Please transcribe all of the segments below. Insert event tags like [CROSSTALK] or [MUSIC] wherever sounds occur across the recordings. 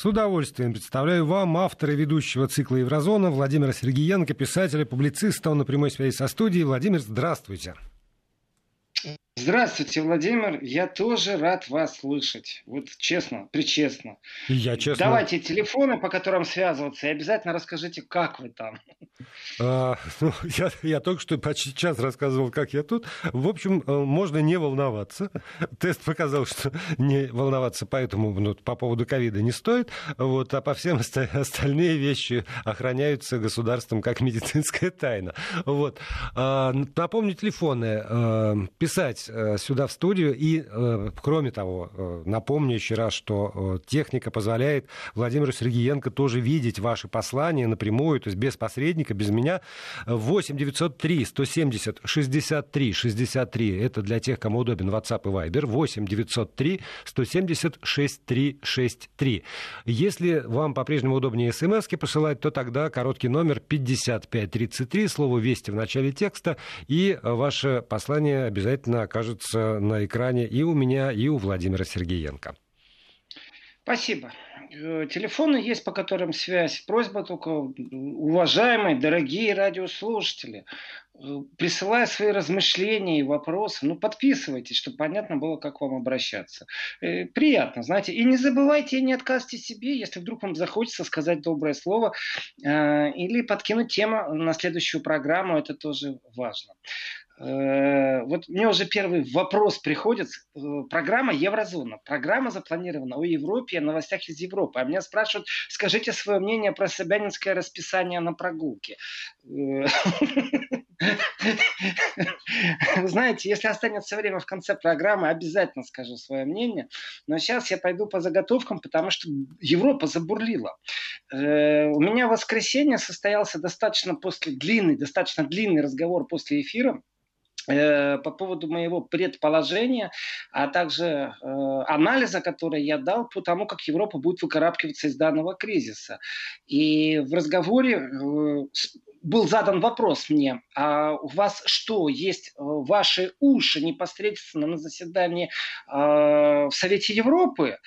С удовольствием представляю вам автора ведущего цикла Еврозона Владимира Сергеенко, писателя, публициста. Он на прямой связи со студией. Владимир, здравствуйте. Здравствуйте, Владимир. Я тоже рад вас слышать. Вот честно, причестно. я честно. Давайте телефоны, по которым связываться, и обязательно расскажите, как вы там. А, [LAUGHS] ну, я, я только что почти час рассказывал, как я тут. В общем, э, можно не волноваться. [LAUGHS] Тест показал, что [LAUGHS] не волноваться, поэтому ну, по поводу ковида не стоит. Вот, а по всем остальные вещи охраняются государством как медицинская тайна. Вот. А, напомню, телефоны. Э, писать Э, сюда в студию. И, э, кроме того, э, напомню еще раз, что техника позволяет Владимиру Сергеенко тоже видеть ваши послания напрямую, то есть без посредника, без меня. 8 903 170 63 63. Это для тех, кому удобен WhatsApp и Viber. 8 903 170 6363. Если вам по-прежнему удобнее смс посылать, то тогда короткий номер 5533, слово «Вести» в начале текста, и ваше послание обязательно окажется окажется на экране и у меня, и у Владимира Сергеенко. Спасибо. Э, телефоны есть, по которым связь. Просьба только, уважаемые, дорогие радиослушатели, э, присылая свои размышления и вопросы, ну, подписывайтесь, чтобы понятно было, как вам обращаться. Э, приятно, знаете. И не забывайте, не отказывайте себе, если вдруг вам захочется сказать доброе слово или подкинуть тему на следующую программу, это тоже важно. Э, вот мне уже первый вопрос приходит. Э, программа Еврозона. Программа запланирована о Европе, о новостях из Европы. А меня спрашивают, скажите свое мнение про Собянинское расписание на прогулке. Э, [LAUGHS] знаете, если останется время в конце программы, обязательно скажу свое мнение. Но сейчас я пойду по заготовкам, потому что Европа забурлила. У меня воскресенье состоялся достаточно после длинный, достаточно длинный разговор после эфира по поводу моего предположения, а также э, анализа, который я дал по тому, как Европа будет выкарабкиваться из данного кризиса. И в разговоре э, был задан вопрос мне, а у вас что, есть ваши уши непосредственно на заседании в Совете Европы?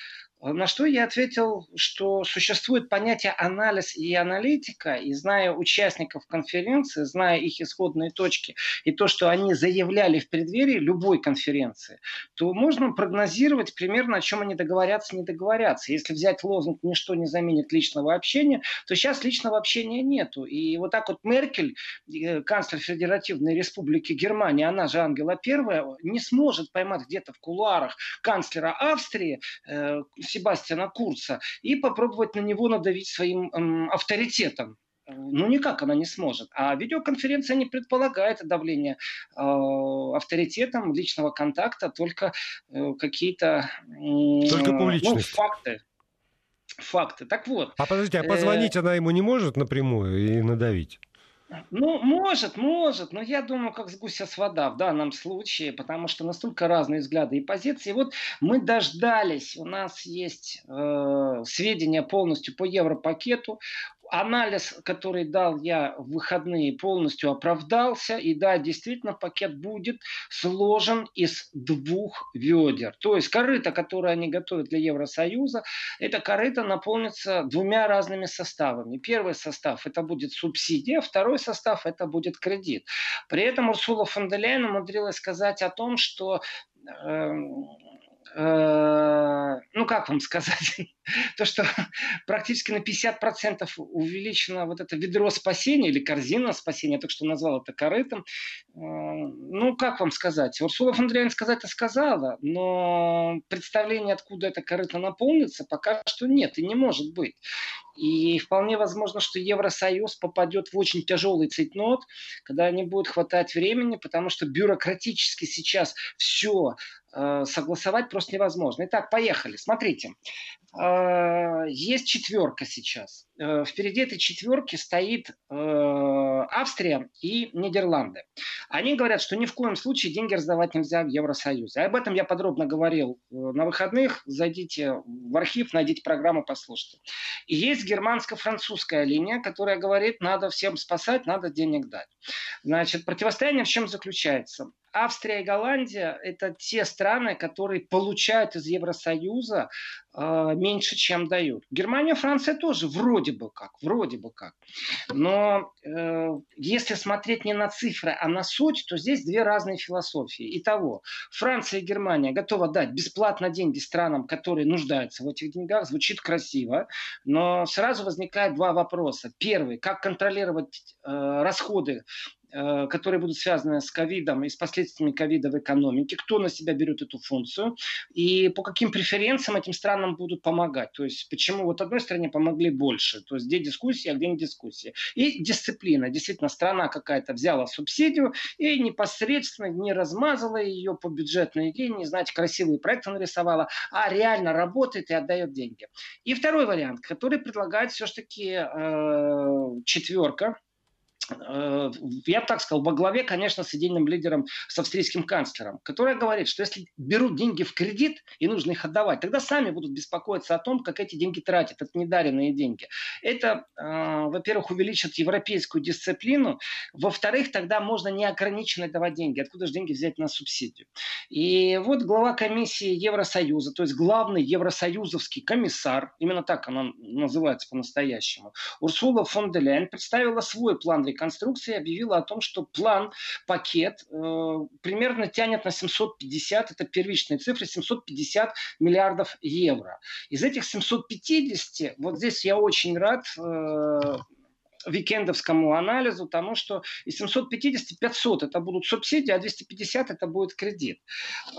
На что я ответил, что существует понятие анализ и аналитика, и зная участников конференции, зная их исходные точки и то, что они заявляли в преддверии любой конференции, то можно прогнозировать примерно, о чем они договорятся, не договорятся. Если взять лозунг «ничто не заменит личного общения», то сейчас личного общения нету. И вот так вот Меркель, э, канцлер Федеративной Республики Германии, она же Ангела Первая, не сможет поймать где-то в кулуарах канцлера Австрии, э, Себастьяна Курца и попробовать на него надавить своим эм, авторитетом. Ну, никак она не сможет. А видеоконференция не предполагает давление э, авторитетом личного контакта, только э, какие-то э, только ну, факты. Факты. Так вот. А подождите, а позвонить э... она ему не может напрямую и надавить? Ну, может, может, но я думаю, как с гуся с вода в данном случае, потому что настолько разные взгляды и позиции. Вот мы дождались, у нас есть э, сведения полностью по европакету, анализ, который дал я в выходные, полностью оправдался. И да, действительно, пакет будет сложен из двух ведер. То есть корыто, которое они готовят для Евросоюза, это корыто наполнится двумя разными составами. Первый состав это будет субсидия, второй состав это будет кредит. При этом Урсула фон де Лейн умудрилась сказать о том, что э, ну как вам сказать, [LAUGHS] то, что практически на 50% увеличено вот это ведро спасения или корзина спасения, я только что назвал это корытом. Э, ну, как вам сказать? Урсула фон дер сказать-то сказала, но представление, откуда это корыто наполнится, пока что нет и не может быть. И вполне возможно, что Евросоюз попадет в очень тяжелый цейтнот, когда не будет хватать времени, потому что бюрократически сейчас все э, согласовать просто невозможно. Итак, поехали. Смотрите. Э, есть четверка сейчас. Э, впереди этой четверки стоит э, Австрия и Нидерланды. Они говорят, что ни в коем случае деньги раздавать нельзя в Евросоюзе. Об этом я подробно говорил на выходных. Зайдите в архив, найдите программу, послушайте. И есть германско-французская линия, которая говорит, надо всем спасать, надо денег дать. Значит, противостояние в чем заключается? Австрия и Голландия – это те страны, которые получают из Евросоюза э, меньше, чем дают. Германия, Франция тоже вроде бы как, вроде бы как. Но э, если смотреть не на цифры, а на суть, то здесь две разные философии. Итого, Франция и Германия готовы дать бесплатно деньги странам, которые нуждаются в этих деньгах. Звучит красиво, но сразу возникает два вопроса. Первый, как контролировать э, расходы которые будут связаны с ковидом и с последствиями ковида в экономике, кто на себя берет эту функцию и по каким преференциям этим странам будут помогать. То есть почему вот одной стране помогли больше, то есть где дискуссия, а где не дискуссия. И дисциплина. Действительно, страна какая-то взяла субсидию и непосредственно не размазала ее по бюджетной не знаете, красивые проекты нарисовала, а реально работает и отдает деньги. И второй вариант, который предлагает все-таки э, четверка, Э, я бы так сказал, во главе, конечно, с идейным лидером, с австрийским канцлером, который говорит, что если берут деньги в кредит и нужно их отдавать, тогда сами будут беспокоиться о том, как эти деньги тратят. Это недаренные деньги. Это, э, во-первых, увеличит европейскую дисциплину. Во-вторых, тогда можно неограниченно давать деньги. Откуда же деньги взять на субсидию? И вот глава комиссии Евросоюза, то есть главный евросоюзовский комиссар, именно так она называется по-настоящему, Урсула фон де Ляйен представила свой план реконструкции объявила о том, что план, пакет э, примерно тянет на 750, это первичные цифры, 750 миллиардов евро. Из этих 750, вот здесь я очень рад, э, викендовскому анализу тому, что из 750 500 это будут субсидии, а 250 это будет кредит.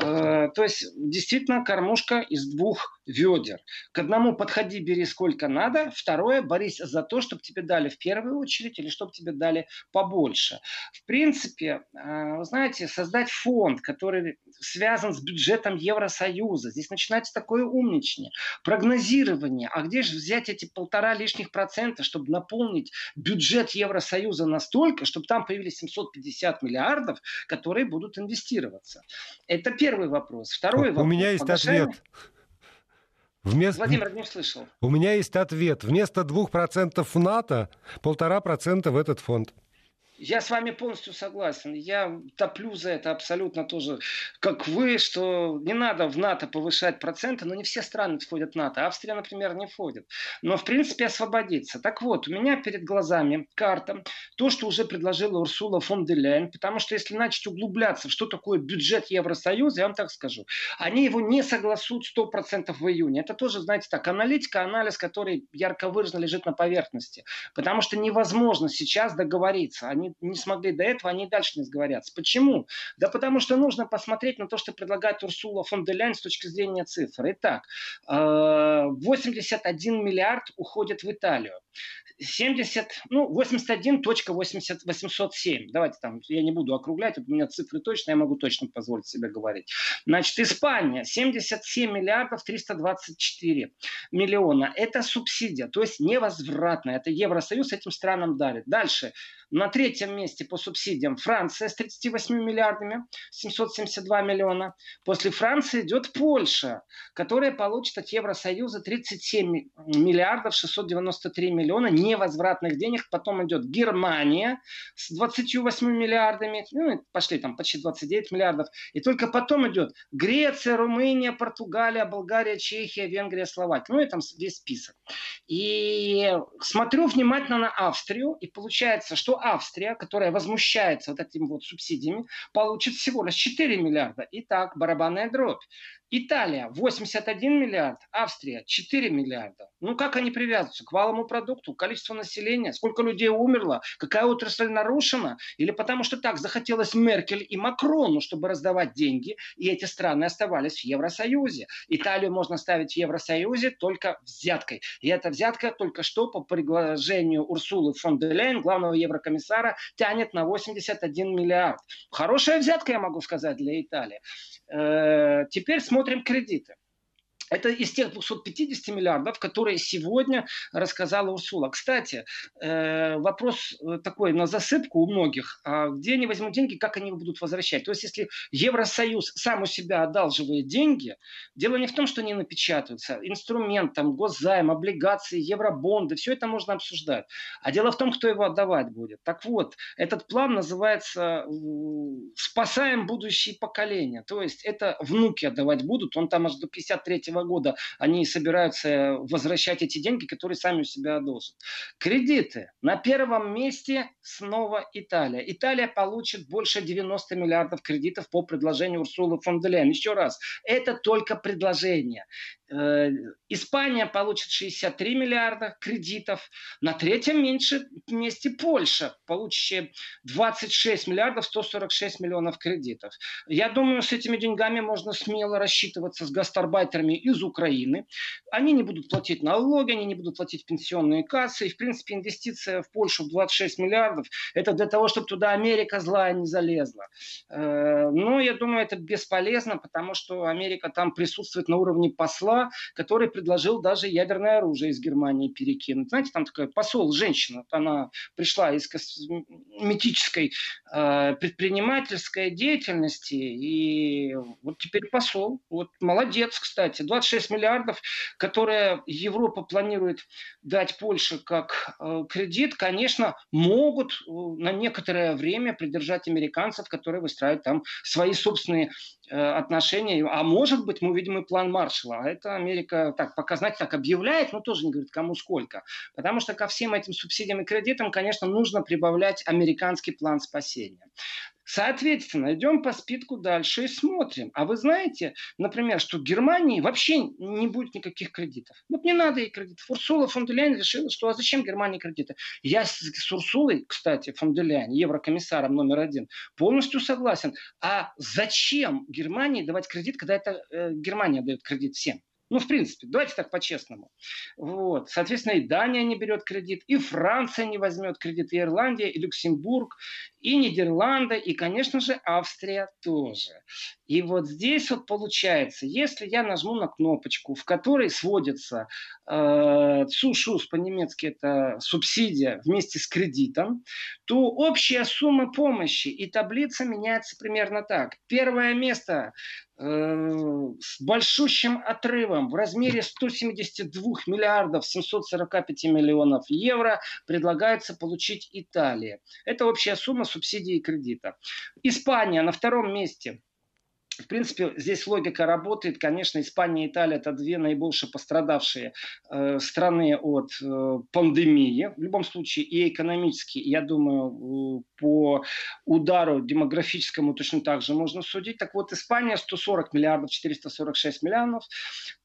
Э, то есть действительно кормушка из двух ведер. К одному подходи, бери сколько надо, второе борись за то, чтобы тебе дали в первую очередь или чтобы тебе дали побольше. В принципе, э, вы знаете, создать фонд, который связан с бюджетом Евросоюза, здесь начинается такое умничание, прогнозирование, а где же взять эти полтора лишних процента, чтобы наполнить бюджет Евросоюза настолько, чтобы там появились 750 миллиардов, которые будут инвестироваться. Это первый вопрос. Второй У вопрос. У меня есть ответ. Вместо... Владимир, не слышал. У меня есть ответ. Вместо 2% в НАТО, полтора процента в этот фонд. Я с вами полностью согласен. Я топлю за это абсолютно тоже, как вы, что не надо в НАТО повышать проценты, но не все страны входят в НАТО. Австрия, например, не входит. Но, в принципе, освободиться. Так вот, у меня перед глазами карта, то, что уже предложила Урсула фон де Ляйен, потому что если начать углубляться что такое бюджет Евросоюза, я вам так скажу, они его не согласуют 100% в июне. Это тоже, знаете, так, аналитика, анализ, который ярко выраженно лежит на поверхности. Потому что невозможно сейчас договориться. Они не смогли до этого, они и дальше не сговорятся. Почему? Да потому что нужно посмотреть на то, что предлагает Урсула фон де Ляйн с точки зрения цифр. Итак, 81 э, миллиард уходит в Италию. 70, ну, 81.807. Давайте там, я не буду округлять, у меня цифры точно, я могу точно позволить себе говорить. Значит, Испания 77 миллиардов 324 миллиона. Это субсидия, то есть невозвратная. Это Евросоюз этим странам дарит. Дальше. На третьем месте по субсидиям Франция с 38 миллиардами, 772 миллиона. После Франции идет Польша, которая получит от Евросоюза 37 миллиардов 693 миллиона невозвратных денег. Потом идет Германия с 28 миллиардами, ну, пошли там почти 29 миллиардов. И только потом идет Греция, Румыния, Португалия, Болгария, Чехия, Венгрия, Словакия. Ну, и там весь список. И смотрю внимательно на Австрию, и получается, что Австрия, которая возмущается вот этими вот субсидиями, получит всего лишь 4 миллиарда. Итак, барабанная дробь. Италия 81 миллиард, Австрия 4 миллиарда. Ну как они привязываются к валовому продукту, количество населения, сколько людей умерло, какая отрасль нарушена? Или потому что так захотелось Меркель и Макрону, чтобы раздавать деньги, и эти страны оставались в Евросоюзе. Италию можно ставить в Евросоюзе только взяткой. И эта взятка только что по предложению Урсулы фон де Лейн, главного еврокомиссара, тянет на 81 миллиард. Хорошая взятка, я могу сказать, для Италии. Э, теперь смотрим кредиты. Это из тех 250 миллиардов, которые сегодня рассказала Урсула. Кстати, э, вопрос э, такой на засыпку у многих. А где они возьмут деньги, как они их будут возвращать? То есть, если Евросоюз сам у себя одалживает деньги, дело не в том, что они напечатаются. Инструмент, там, госзайм, облигации, евробонды, все это можно обсуждать. А дело в том, кто его отдавать будет. Так вот, этот план называется «Спасаем будущие поколения». То есть, это внуки отдавать будут. Он там аж до 53 -го года они собираются возвращать эти деньги, которые сами у себя одолжат. Кредиты. На первом месте снова Италия. Италия получит больше 90 миллиардов кредитов по предложению Урсулы фон де Лейн. Еще раз, это только предложение. Э, Испания получит 63 миллиарда кредитов. На третьем меньше месте Польша, получившая 26 миллиардов 146 миллионов кредитов. Я думаю, с этими деньгами можно смело рассчитываться с гастарбайтерами из Украины. Они не будут платить налоги, они не будут платить пенсионные кассы. И, в принципе, инвестиция в Польшу в 26 миллиардов – это для того, чтобы туда Америка злая не залезла. Э, но я думаю, это бесполезно, потому что Америка там присутствует на уровне посла, который предложил даже ядерное оружие из Германии перекинуть. Знаете, там такой посол, женщина, она пришла из косметической э, предпринимательской деятельности, и вот теперь посол. Вот молодец, кстати. 26 миллиардов, которые Европа планирует дать Польше как э, кредит, конечно, могут э, на некоторое время придержать американцев, которые выстраивают там свои собственные э, отношения. А может быть, мы увидим и план Маршалла. А это Америка так показать так объявляет, но тоже не говорит, кому сколько. Потому что ко всем этим субсидиям и кредитам, конечно, нужно прибавлять американский план спасения. Соответственно, идем по спитку дальше и смотрим. А вы знаете, например, что в Германии вообще не будет никаких кредитов. Вот не надо ей кредитов. Урсула фон де Ляйн решила, что а зачем Германии кредиты? Я с, с Урсулой, кстати, фон де Ляйн, еврокомиссаром номер один, полностью согласен. А зачем Германии давать кредит, когда это э, Германия дает кредит всем? Ну, в принципе, давайте так по-честному. Вот. Соответственно, и Дания не берет кредит, и Франция не возьмет кредит, и Ирландия, и Люксембург, и Нидерланды, и, конечно же, Австрия тоже. И вот здесь вот получается, если я нажму на кнопочку, в которой сводится э, цушус, по-немецки это субсидия вместе с кредитом, то общая сумма помощи и таблица меняется примерно так. Первое место с большущим отрывом в размере 172 миллиардов 745 миллионов евро предлагается получить Италия. Это общая сумма субсидий и кредита. Испания на втором месте в принципе, здесь логика работает. Конечно, Испания и Италия – это две наибольшие пострадавшие э, страны от э, пандемии. В любом случае, и экономически, я думаю, по удару демографическому точно так же можно судить. Так вот, Испания – 140 миллиардов, 446 миллионов.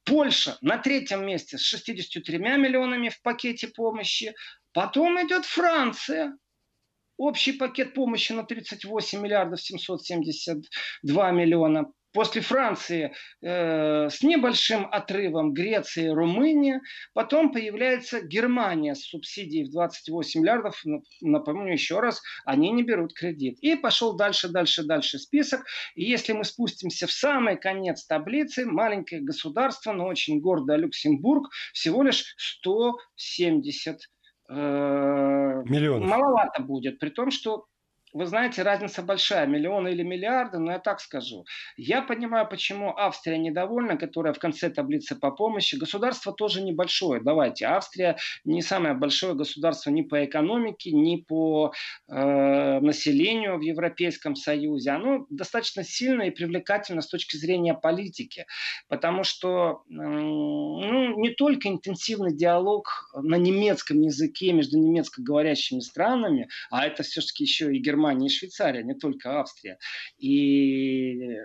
Польша на третьем месте с 63 миллионами в пакете помощи. Потом идет Франция, Общий пакет помощи на 38 миллиардов 772 миллиона. После Франции э, с небольшим отрывом Греция Румыния. Потом появляется Германия с субсидией в 28 миллиардов. Напомню еще раз, они не берут кредит. И пошел дальше, дальше, дальше список. И если мы спустимся в самый конец таблицы, маленькое государство, но очень гордое Люксембург, всего лишь 170 Э, Миллионов. маловато будет, при том, что вы знаете, разница большая, миллионы или миллиарды, но я так скажу. Я понимаю, почему Австрия недовольна, которая в конце таблицы по помощи. Государство тоже небольшое, давайте. Австрия не самое большое государство ни по экономике, ни по э, населению в Европейском Союзе. Оно достаточно сильно и привлекательно с точки зрения политики, потому что э, ну, не только интенсивный диалог на немецком языке между немецко говорящими странами, а это все-таки еще и Германия, Германия и Швейцария, не только Австрия. И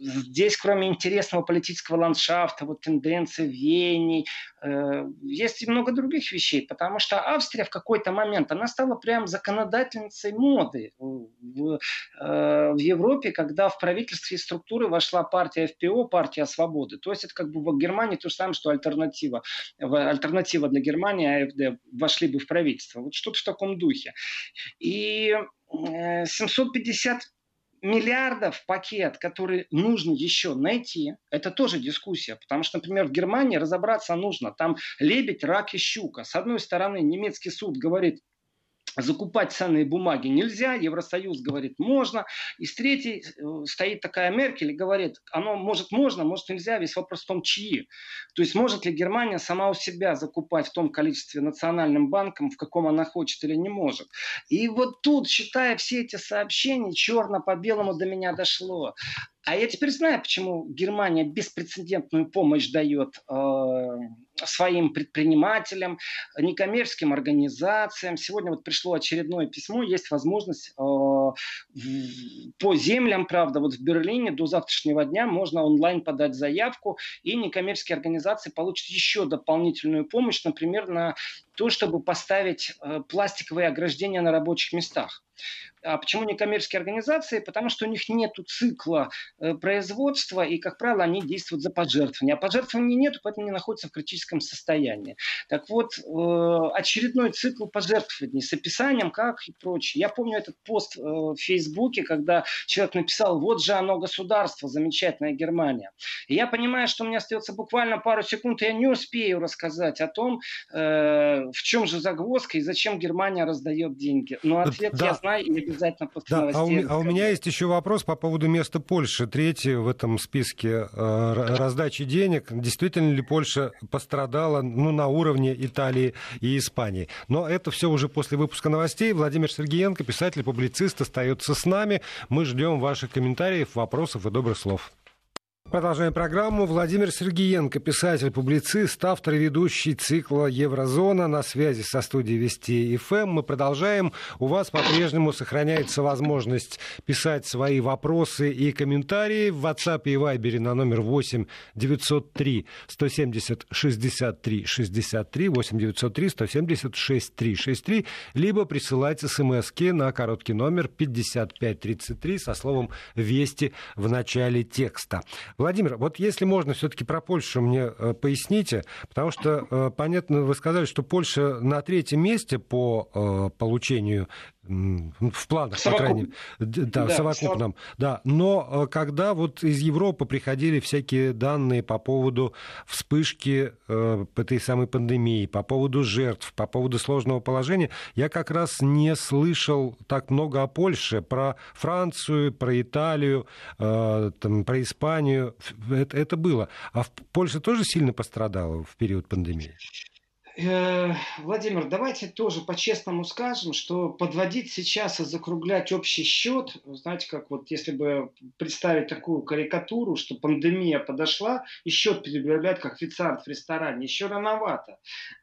здесь, кроме интересного политического ландшафта, вот тенденции веяний, э, есть и много других вещей, потому что Австрия в какой-то момент, она стала прям законодательницей моды в, э, в Европе, когда в правительстве и структуры вошла партия ФПО, партия свободы. То есть это как бы в Германии то же самое, что альтернатива, альтернатива для Германии, АФД, вошли бы в правительство. Вот что-то в таком духе. И 750 э, миллиардов пакет, который нужно еще найти, это тоже дискуссия. Потому что, например, в Германии разобраться нужно. Там лебедь, рак и щука. С одной стороны, немецкий суд говорит, закупать ценные бумаги нельзя, Евросоюз говорит можно, и с третьей э, стоит такая Меркель и говорит, оно может можно, может нельзя, весь вопрос в том, чьи. То есть может ли Германия сама у себя закупать в том количестве национальным банком, в каком она хочет или не может. И вот тут, читая все эти сообщения, черно по белому до меня дошло. А я теперь знаю, почему Германия беспрецедентную помощь дает э, своим предпринимателям, некоммерческим организациям. Сегодня вот пришло очередное письмо, есть возможность э, по землям, правда, вот в Берлине до завтрашнего дня можно онлайн подать заявку, и некоммерческие организации получат еще дополнительную помощь, например, на то, чтобы поставить э, пластиковые ограждения на рабочих местах. А почему некоммерческие организации? Потому что у них нет цикла э, производства, и, как правило, они действуют за пожертвования. А пожертвований нет, поэтому они находятся в критическом состоянии. Так вот, э, очередной цикл пожертвований с описанием, как и прочее. Я помню этот пост в Фейсбуке, когда человек написал, вот же оно государство, замечательная Германия. И я понимаю, что у меня остается буквально пару секунд, и я не успею рассказать о том, в чем же загвоздка и зачем Германия раздает деньги. Но ответ да. я знаю и обязательно после да, новостей. А у, а у меня есть еще вопрос по поводу места Польши. Третье в этом списке э, раздачи денег. Действительно ли Польша пострадала ну, на уровне Италии и Испании? Но это все уже после выпуска новостей. Владимир Сергеенко, писатель, публицист, остается с нами. Мы ждем ваших комментариев, вопросов и добрых слов. Продолжаем программу. Владимир Сергеенко, писатель, публицист, автор и ведущий цикла «Еврозона» на связи со студией Вести ФМ. Мы продолжаем. У вас по-прежнему сохраняется возможность писать свои вопросы и комментарии в WhatsApp и Viber на номер 8 903 170 63 63 8 903 170 63 63 либо присылайте смс на короткий номер 5533 со словом «Вести» в начале текста. Владимир, вот если можно, все-таки про Польшу мне э, поясните, потому что, э, понятно, вы сказали, что Польша на третьем месте по э, получению в планах, Совокуп... по крайней мере, да, да, совокупном, да. Но когда вот из Европы приходили всякие данные по поводу вспышки э, этой самой пандемии, по поводу жертв, по поводу сложного положения, я как раз не слышал так много о Польше, про Францию, про Италию, э, там, про Испанию. Это, это было. А в Польше тоже сильно пострадала в период пандемии? Э, Владимир, давайте тоже по-честному скажем, что подводить сейчас и закруглять общий счет, знаете, как вот если бы представить такую карикатуру, что пандемия подошла, и счет предъявлять как официант в ресторане, еще рановато.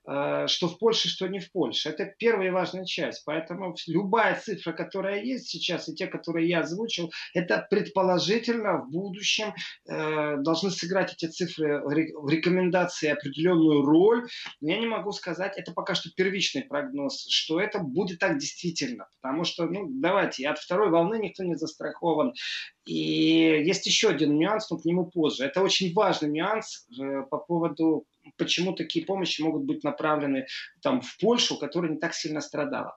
Э, что в Польше, что не в Польше. Это первая важная часть. Поэтому любая цифра, которая есть сейчас, и те, которые я озвучил, это предположительно в будущем э, должны сыграть эти цифры в рекомендации определенную роль. Я не могу сказать, это пока что первичный прогноз, что это будет так действительно. Потому что, ну, давайте, от второй волны никто не застрахован. И есть еще один нюанс, но к нему позже. Это очень важный нюанс э, по поводу почему такие помощи могут быть направлены там, в Польшу, которая не так сильно страдала.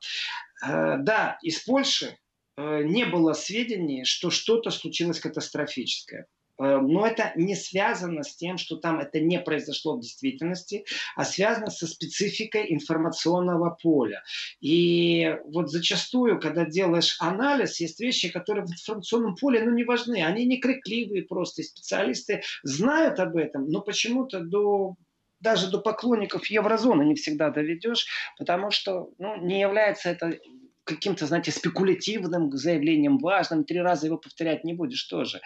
Э, да, из Польши э, не было сведений, что что-то случилось катастрофическое. Э, но это не связано с тем, что там это не произошло в действительности, а связано со спецификой информационного поля. И вот зачастую, когда делаешь анализ, есть вещи, которые в информационном поле ну, не важны. Они не крикливые просто. И специалисты знают об этом, но почему-то до даже до поклонников еврозоны не всегда доведешь, потому что ну, не является это каким-то, знаете, спекулятивным заявлением важным, три раза его повторять не будешь тоже.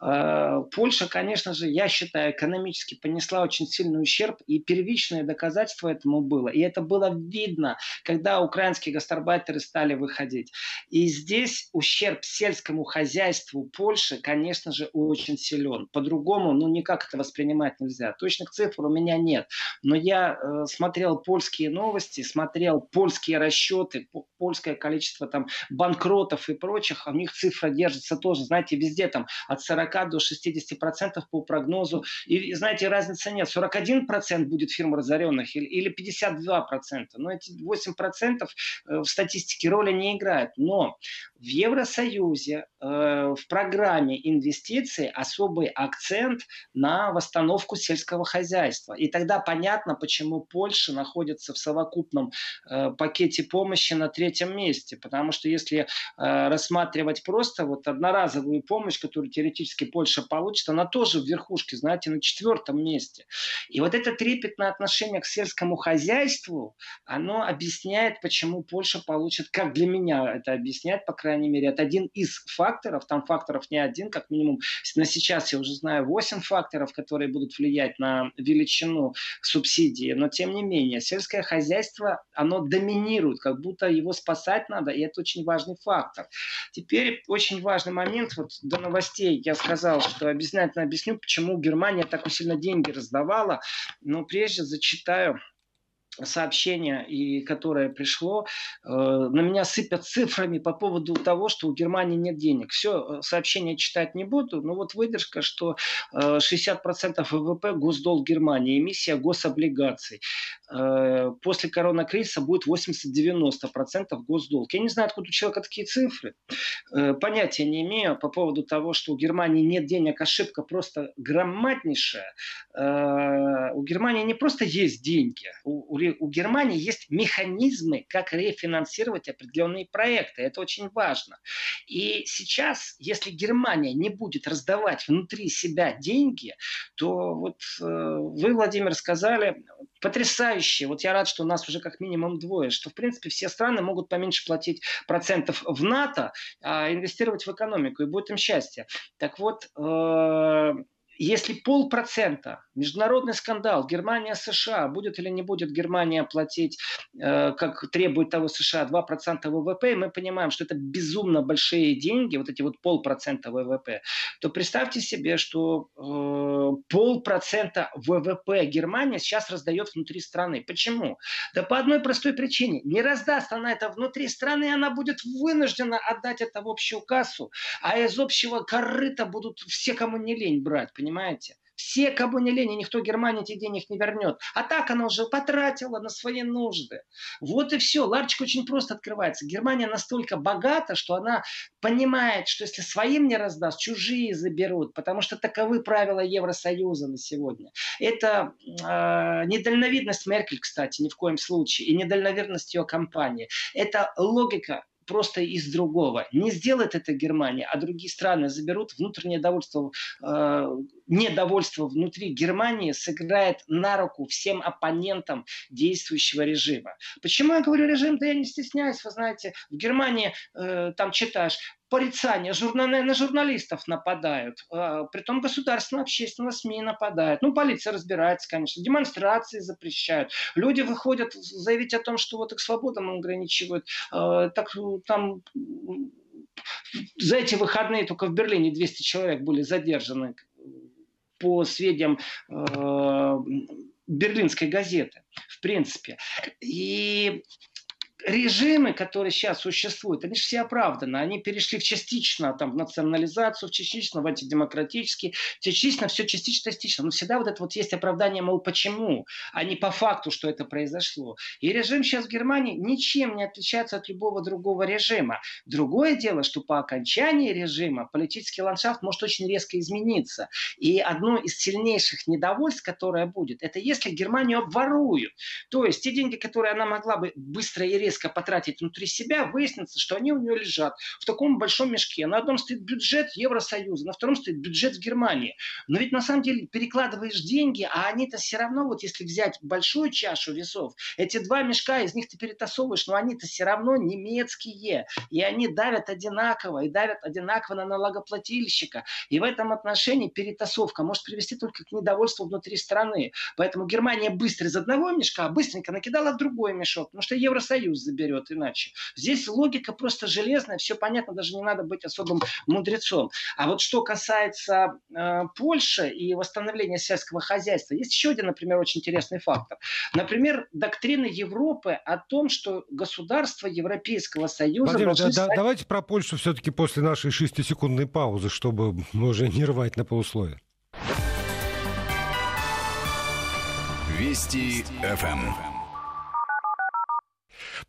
А, Польша, конечно же, я считаю, экономически понесла очень сильный ущерб, и первичное доказательство этому было. И это было видно, когда украинские гастарбайтеры стали выходить. И здесь ущерб сельскому хозяйству Польши, конечно же, очень силен. По-другому, ну, никак это воспринимать нельзя. Точных цифр у меня нет. Но я э, смотрел польские новости, смотрел польские расчеты, польская количество там банкротов и прочих, у них цифра держится тоже, знаете, везде там от 40 до 60 процентов по прогнозу. И, знаете, разницы нет. 41 процент будет фирм разоренных или, или 52 процента. Но эти 8 процентов э, в статистике роли не играют. Но в Евросоюзе э, в программе инвестиций особый акцент на восстановку сельского хозяйства. И тогда понятно, почему Польша находится в совокупном э, пакете помощи на третьем месте. Потому что если э, рассматривать просто вот одноразовую помощь, которую теоретически Польша получит, она тоже в верхушке, знаете, на четвертом месте. И вот это трепетное отношение к сельскому хозяйству, оно объясняет, почему Польша получит, как для меня это объясняет, по крайней мере, это один из факторов, там факторов не один, как минимум на сейчас я уже знаю 8 факторов, которые будут влиять на величину субсидии, но тем не менее, сельское хозяйство, оно доминирует, как будто его спасать надо, и это очень важный фактор. Теперь очень важный момент, вот до новостей я сказал, что обязательно объясню, почему Германия так сильно деньги раздавала, но прежде зачитаю сообщение, и которое пришло, э, на меня сыпят цифрами по поводу того, что у Германии нет денег. Все, э, сообщение читать не буду, но вот выдержка, что э, 60% ВВП госдолг Германии, эмиссия гособлигаций. Э, после коронакризиса будет 80-90% госдолг. Я не знаю, откуда у человека такие цифры. Э, понятия не имею по поводу того, что у Германии нет денег, ошибка просто громаднейшая. Э, у Германии не просто есть деньги, у, у Германии есть механизмы, как рефинансировать определенные проекты. Это очень важно. И сейчас, если Германия не будет раздавать внутри себя деньги, то вот вы, Владимир, сказали потрясающе. Вот я рад, что у нас уже как минимум двое, что в принципе все страны могут поменьше платить процентов в НАТО, а инвестировать в экономику, и будет им счастье. Так вот, э, если полпроцента, международный скандал, Германия, США, будет или не будет Германия платить, э, как требует того США, 2% ВВП, мы понимаем, что это безумно большие деньги, вот эти вот полпроцента ВВП, то представьте себе, что э, полпроцента ВВП Германия сейчас раздает внутри страны. Почему? Да по одной простой причине. Не раздаст она это внутри страны, она будет вынуждена отдать это в общую кассу, а из общего корыта будут все, кому не лень брать понимаете? Все, кому не лень, никто Германии эти денег не вернет. А так она уже потратила на свои нужды. Вот и все. Ларчик очень просто открывается. Германия настолько богата, что она понимает, что если своим не раздаст, чужие заберут. Потому что таковы правила Евросоюза на сегодня. Это э, недальновидность Меркель, кстати, ни в коем случае. И недальновидность ее компании. Это логика просто из другого. Не сделает это Германия, а другие страны заберут внутреннее довольство, э, недовольство внутри Германии сыграет на руку всем оппонентам действующего режима. Почему я говорю режим? Да я не стесняюсь, вы знаете, в Германии э, там читаешь, порицания, журнал, на журналистов нападают, э, притом государственная общественная СМИ нападает. Ну, полиция разбирается, конечно, демонстрации запрещают. Люди выходят заявить о том, что вот их свободам ограничивают. Э, так там за эти выходные только в Берлине 200 человек были задержаны по сведениям э, берлинской газеты, в принципе. И режимы, которые сейчас существуют, они же все оправданы. Они перешли в частично там, в национализацию, в частично в антидемократический, частично, все частично, частично. Но всегда вот это вот есть оправдание, мол, почему, а не по факту, что это произошло. И режим сейчас в Германии ничем не отличается от любого другого режима. Другое дело, что по окончании режима политический ландшафт может очень резко измениться. И одно из сильнейших недовольств, которое будет, это если Германию обворуют. То есть те деньги, которые она могла бы быстро и резко резко потратить внутри себя, выяснится, что они у нее лежат в таком большом мешке. На одном стоит бюджет Евросоюза, на втором стоит бюджет Германии. Но ведь на самом деле перекладываешь деньги, а они-то все равно, вот если взять большую чашу весов, эти два мешка, из них ты перетасовываешь, но они-то все равно немецкие. И они давят одинаково, и давят одинаково на налогоплательщика. И в этом отношении перетасовка может привести только к недовольству внутри страны. Поэтому Германия быстро из одного мешка быстренько накидала в другой мешок, потому что Евросоюз заберет иначе. Здесь логика просто железная, все понятно, даже не надо быть особым мудрецом. А вот что касается э, Польши и восстановления сельского хозяйства, есть еще один, например, очень интересный фактор. Например, доктрина Европы о том, что государство Европейского Союза... Владимир, да, стать... давайте про Польшу все-таки после нашей шестисекундной паузы, чтобы уже не рвать на полусловие. Вести ФМ.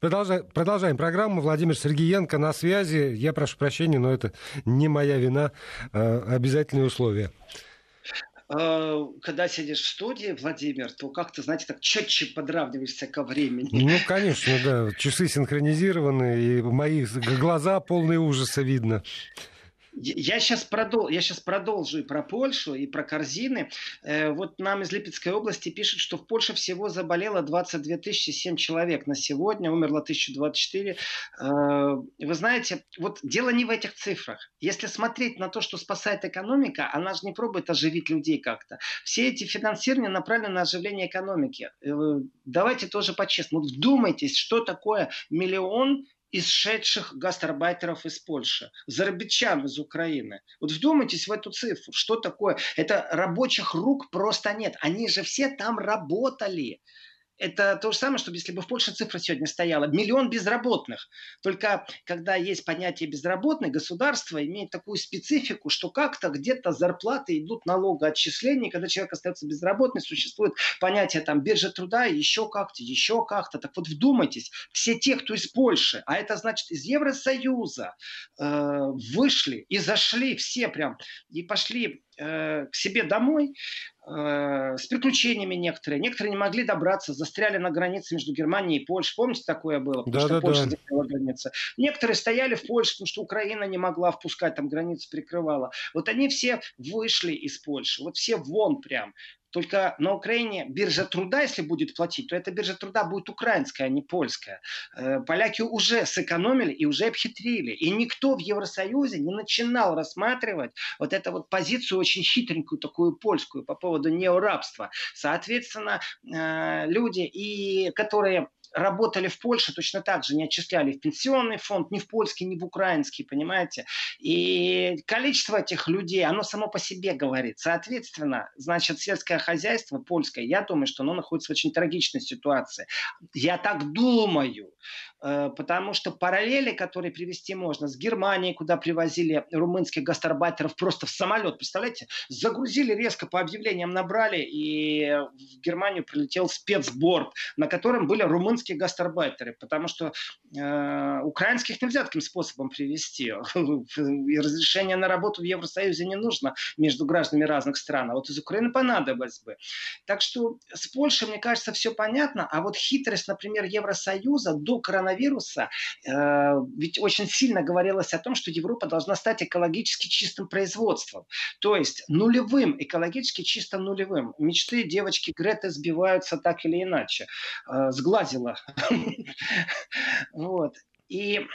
Продолжаем, продолжаем программу. Владимир Сергеенко на связи. Я прошу прощения, но это не моя вина. Э, обязательные условия э, когда сидишь в студии, Владимир, то как-то, знаете, так четче подравниваешься ко времени. Ну, конечно, да. Часы синхронизированы, и мои глаза полные ужаса видно. Я сейчас, продол... я сейчас продолжу и про Польшу, и про корзины. Э, вот нам из Липецкой области пишут, что в Польше всего заболело 22 тысячи 7 человек на сегодня, умерло 1024. Э, вы знаете, вот дело не в этих цифрах. Если смотреть на то, что спасает экономика, она же не пробует оживить людей как-то. Все эти финансирования направлены на оживление экономики. Э, давайте тоже по-честному. Вот вдумайтесь, что такое миллион исшедших гастарбайтеров из Польши, зарабичан из Украины. Вот вдумайтесь в эту цифру. Что такое? Это рабочих рук просто нет. Они же все там работали это то же самое, что если бы в Польше цифра сегодня стояла. Миллион безработных. Только когда есть понятие безработный, государство имеет такую специфику, что как-то где-то зарплаты идут налогоотчисления. Когда человек остается безработным, существует понятие там биржа труда, еще как-то, еще как-то. Так вот вдумайтесь, все те, кто из Польши, а это значит из Евросоюза, э, вышли и зашли все прям, и пошли к себе домой, Э, с приключениями некоторые. Некоторые не могли добраться, застряли на границе между Германией и Польшей. Помните, такое было? Потому да, что да, Польша да. закрыла границы. Некоторые стояли в Польше, потому что Украина не могла впускать, там границу прикрывала. Вот они все вышли из Польши. Вот все вон прям. Только на Украине биржа труда, если будет платить, то эта биржа труда будет украинская, а не польская. Э, поляки уже сэкономили и уже обхитрили. И никто в Евросоюзе не начинал рассматривать вот эту вот позицию очень хитренькую, такую польскую по поводу неорабства. Соответственно, э, люди, и которые работали в Польше, точно так же не отчисляли в пенсионный фонд, ни в польский, ни в украинский, понимаете? И количество этих людей, оно само по себе говорит. Соответственно, значит, сельское хозяйство польское, я думаю, что оно находится в очень трагичной ситуации. Я так думаю. Э, потому что параллели, которые привести можно с Германией, куда привозили румынских гастарбайтеров просто в самолет, представляете, загрузили резко по объявлениям набрали, и в Германию прилетел спецборд, на котором были румынские гастарбайтеры, потому что э, украинских нельзя таким способом привести. [LAUGHS] И разрешение на работу в Евросоюзе не нужно между гражданами разных стран, а вот из Украины понадобилось бы. Так что с Польшей, мне кажется, все понятно, а вот хитрость, например, Евросоюза до коронавируса коронавируса, э, ведь очень сильно говорилось о том, что Европа должна стать экологически чистым производством. То есть нулевым, экологически чисто нулевым. Мечты девочки Греты сбиваются так или иначе. Э, сглазила. [LAUGHS] Вот. И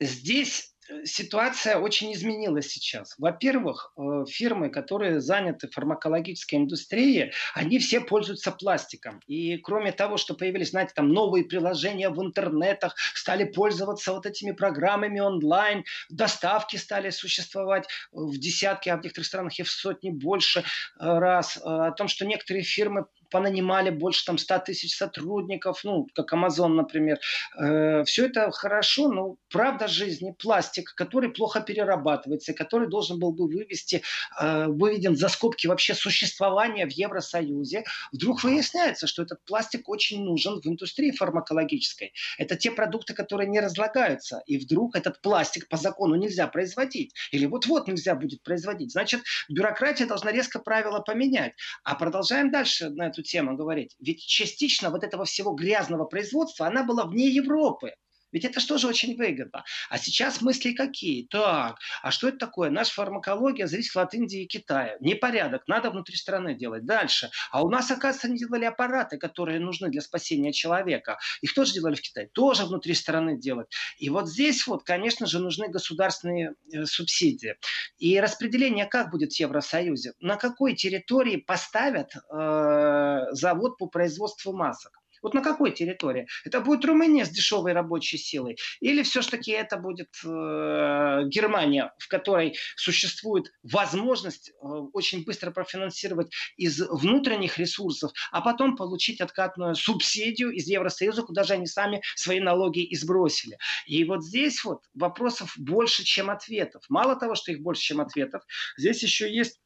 здесь ситуация очень изменилась сейчас. Во-первых, э, фирмы, которые заняты фармакологической индустрией, они все пользуются пластиком. И кроме того, что появились, знаете, там новые приложения в интернетах, стали пользоваться вот этими программами онлайн, доставки стали существовать в десятки, а в некоторых странах и в сотни больше э, раз. Э, о том, что некоторые фирмы понанимали больше там 100 тысяч сотрудников, ну, как Amazon, например. Э, все это хорошо, но правда жизни, пластик, который плохо перерабатывается, который должен был бы вывести, э, выведен за скобки вообще существования в Евросоюзе, вдруг выясняется, что этот пластик очень нужен в индустрии фармакологической. Это те продукты, которые не разлагаются, и вдруг этот пластик по закону нельзя производить, или вот-вот нельзя будет производить. Значит, бюрократия должна резко правила поменять. А продолжаем дальше на эту тему говорить. Ведь частично вот этого всего грязного производства, она была вне Европы. Ведь это что же очень выгодно. А сейчас мысли какие? Так, а что это такое? Наша фармакология зависит от Индии и Китая. Непорядок, надо внутри страны делать. Дальше. А у нас, оказывается, они делали аппараты, которые нужны для спасения человека. Их тоже делали в Китае. Тоже внутри страны делать. И вот здесь вот, конечно же, нужны государственные э, субсидии. И распределение как будет в Евросоюзе? На какой территории поставят э, завод по производству масок? Вот на какой территории? Это будет Румыния с дешевой рабочей силой? Или все-таки это будет э, Германия, в которой существует возможность э, очень быстро профинансировать из внутренних ресурсов, а потом получить откатную субсидию из Евросоюза, куда же они сами свои налоги и сбросили. И вот здесь вот вопросов больше, чем ответов. Мало того, что их больше, чем ответов, здесь еще есть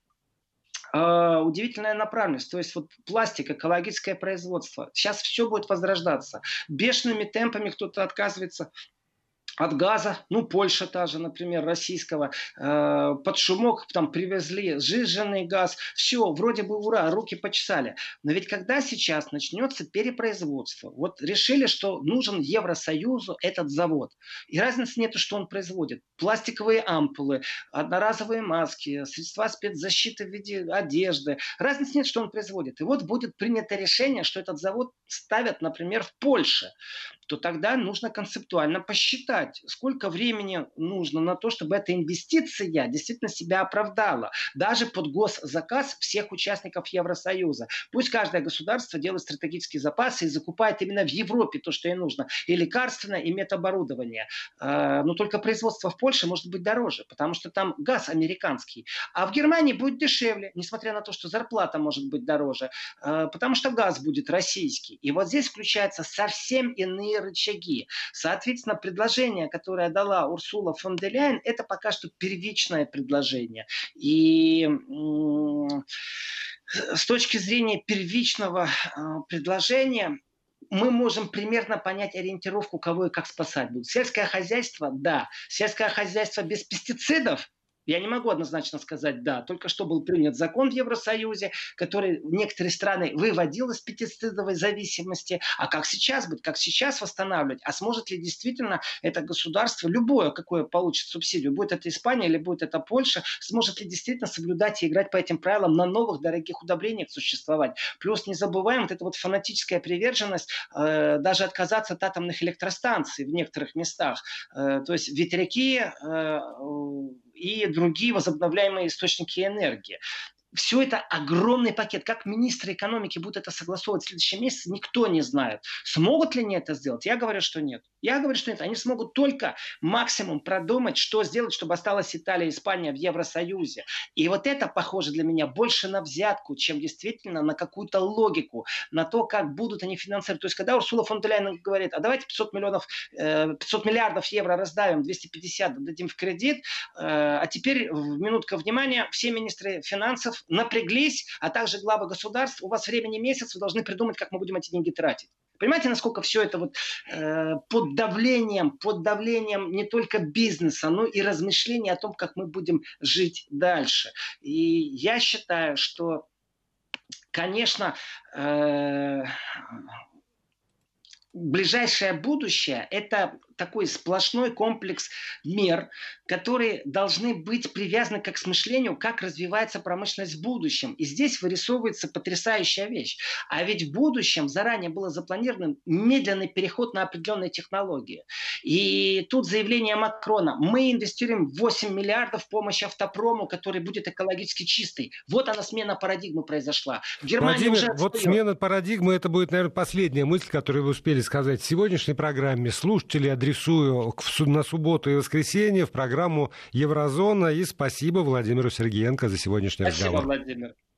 удивительная направленность. То есть вот пластик, экологическое производство. Сейчас все будет возрождаться. Бешеными темпами кто-то отказывается от газа, ну, Польша та же, например, российского, э, под шумок там привезли сжиженный газ, все, вроде бы ура, руки почесали. Но ведь когда сейчас начнется перепроизводство, вот решили, что нужен Евросоюзу этот завод, и разницы нет, что он производит. Пластиковые ампулы, одноразовые маски, средства спецзащиты в виде одежды, разницы нет, что он производит. И вот будет принято решение, что этот завод ставят, например, в Польше то тогда нужно концептуально посчитать, сколько времени нужно на то, чтобы эта инвестиция действительно себя оправдала. Даже под госзаказ всех участников Евросоюза. Пусть каждое государство делает стратегические запасы и закупает именно в Европе то, что ей нужно. И лекарственное, и медоборудование. А, но только производство в Польше может быть дороже, потому что там газ американский. А в Германии будет дешевле, несмотря на то, что зарплата может быть дороже, а, потому что газ будет российский. И вот здесь включаются совсем иные какие рычаги. Соответственно, предложение, которое дала Урсула фон де Ляйен, это пока что первичное предложение. И с точки зрения первичного а, предложения, мы можем примерно понять ориентировку, кого и как спасать будут. Сельское хозяйство, да. Сельское хозяйство без пестицидов, я не могу однозначно сказать «да». Только что был принят закон в Евросоюзе, который некоторые страны выводил из пятицидовой зависимости. А как сейчас будет? Как сейчас восстанавливать? А сможет ли действительно это государство, любое, какое получит субсидию, будет это Испания или будет это Польша, сможет ли действительно соблюдать и играть по этим правилам на новых дорогих удобрениях существовать? Плюс не забываем вот эта вот фанатическая приверженность э, даже отказаться от атомных электростанций в некоторых местах. Э, то есть ветряки э, и другие возобновляемые источники энергии все это огромный пакет. Как министры экономики будут это согласовывать в следующем месяце, никто не знает. Смогут ли они это сделать? Я говорю, что нет. Я говорю, что нет. Они смогут только максимум продумать, что сделать, чтобы осталась Италия и Испания в Евросоюзе. И вот это похоже для меня больше на взятку, чем действительно на какую-то логику, на то, как будут они финансировать. То есть, когда Урсула фон де Ляйен говорит, а давайте 500, миллионов, 500 э, миллиардов евро раздавим, 250 дадим в кредит, э, а теперь, минутка внимания, все министры финансов напряглись, а также главы государств, у вас времени месяц, вы должны придумать, как мы будем эти деньги тратить. Понимаете, насколько все это вот э, под давлением, под давлением не только бизнеса, но и размышления о том, как мы будем жить дальше. И я считаю, что, конечно, э, ближайшее будущее – это такой сплошной комплекс мер, которые должны быть привязаны как к мышлению, как развивается промышленность в будущем. И здесь вырисовывается потрясающая вещь. А ведь в будущем заранее было запланирован медленный переход на определенные технологии. И тут заявление Макрона. Мы инвестируем 8 миллиардов в помощь автопрому, который будет экологически чистый. Вот она смена парадигмы произошла. В Германии Владимир, уже вот смена парадигмы, это будет, наверное, последняя мысль, которую вы успели сказать в сегодняшней программе. Слушатели адресую на субботу и воскресенье в программу «Еврозона». И спасибо Владимиру Сергеенко за сегодняшний спасибо, разговор. Владимир.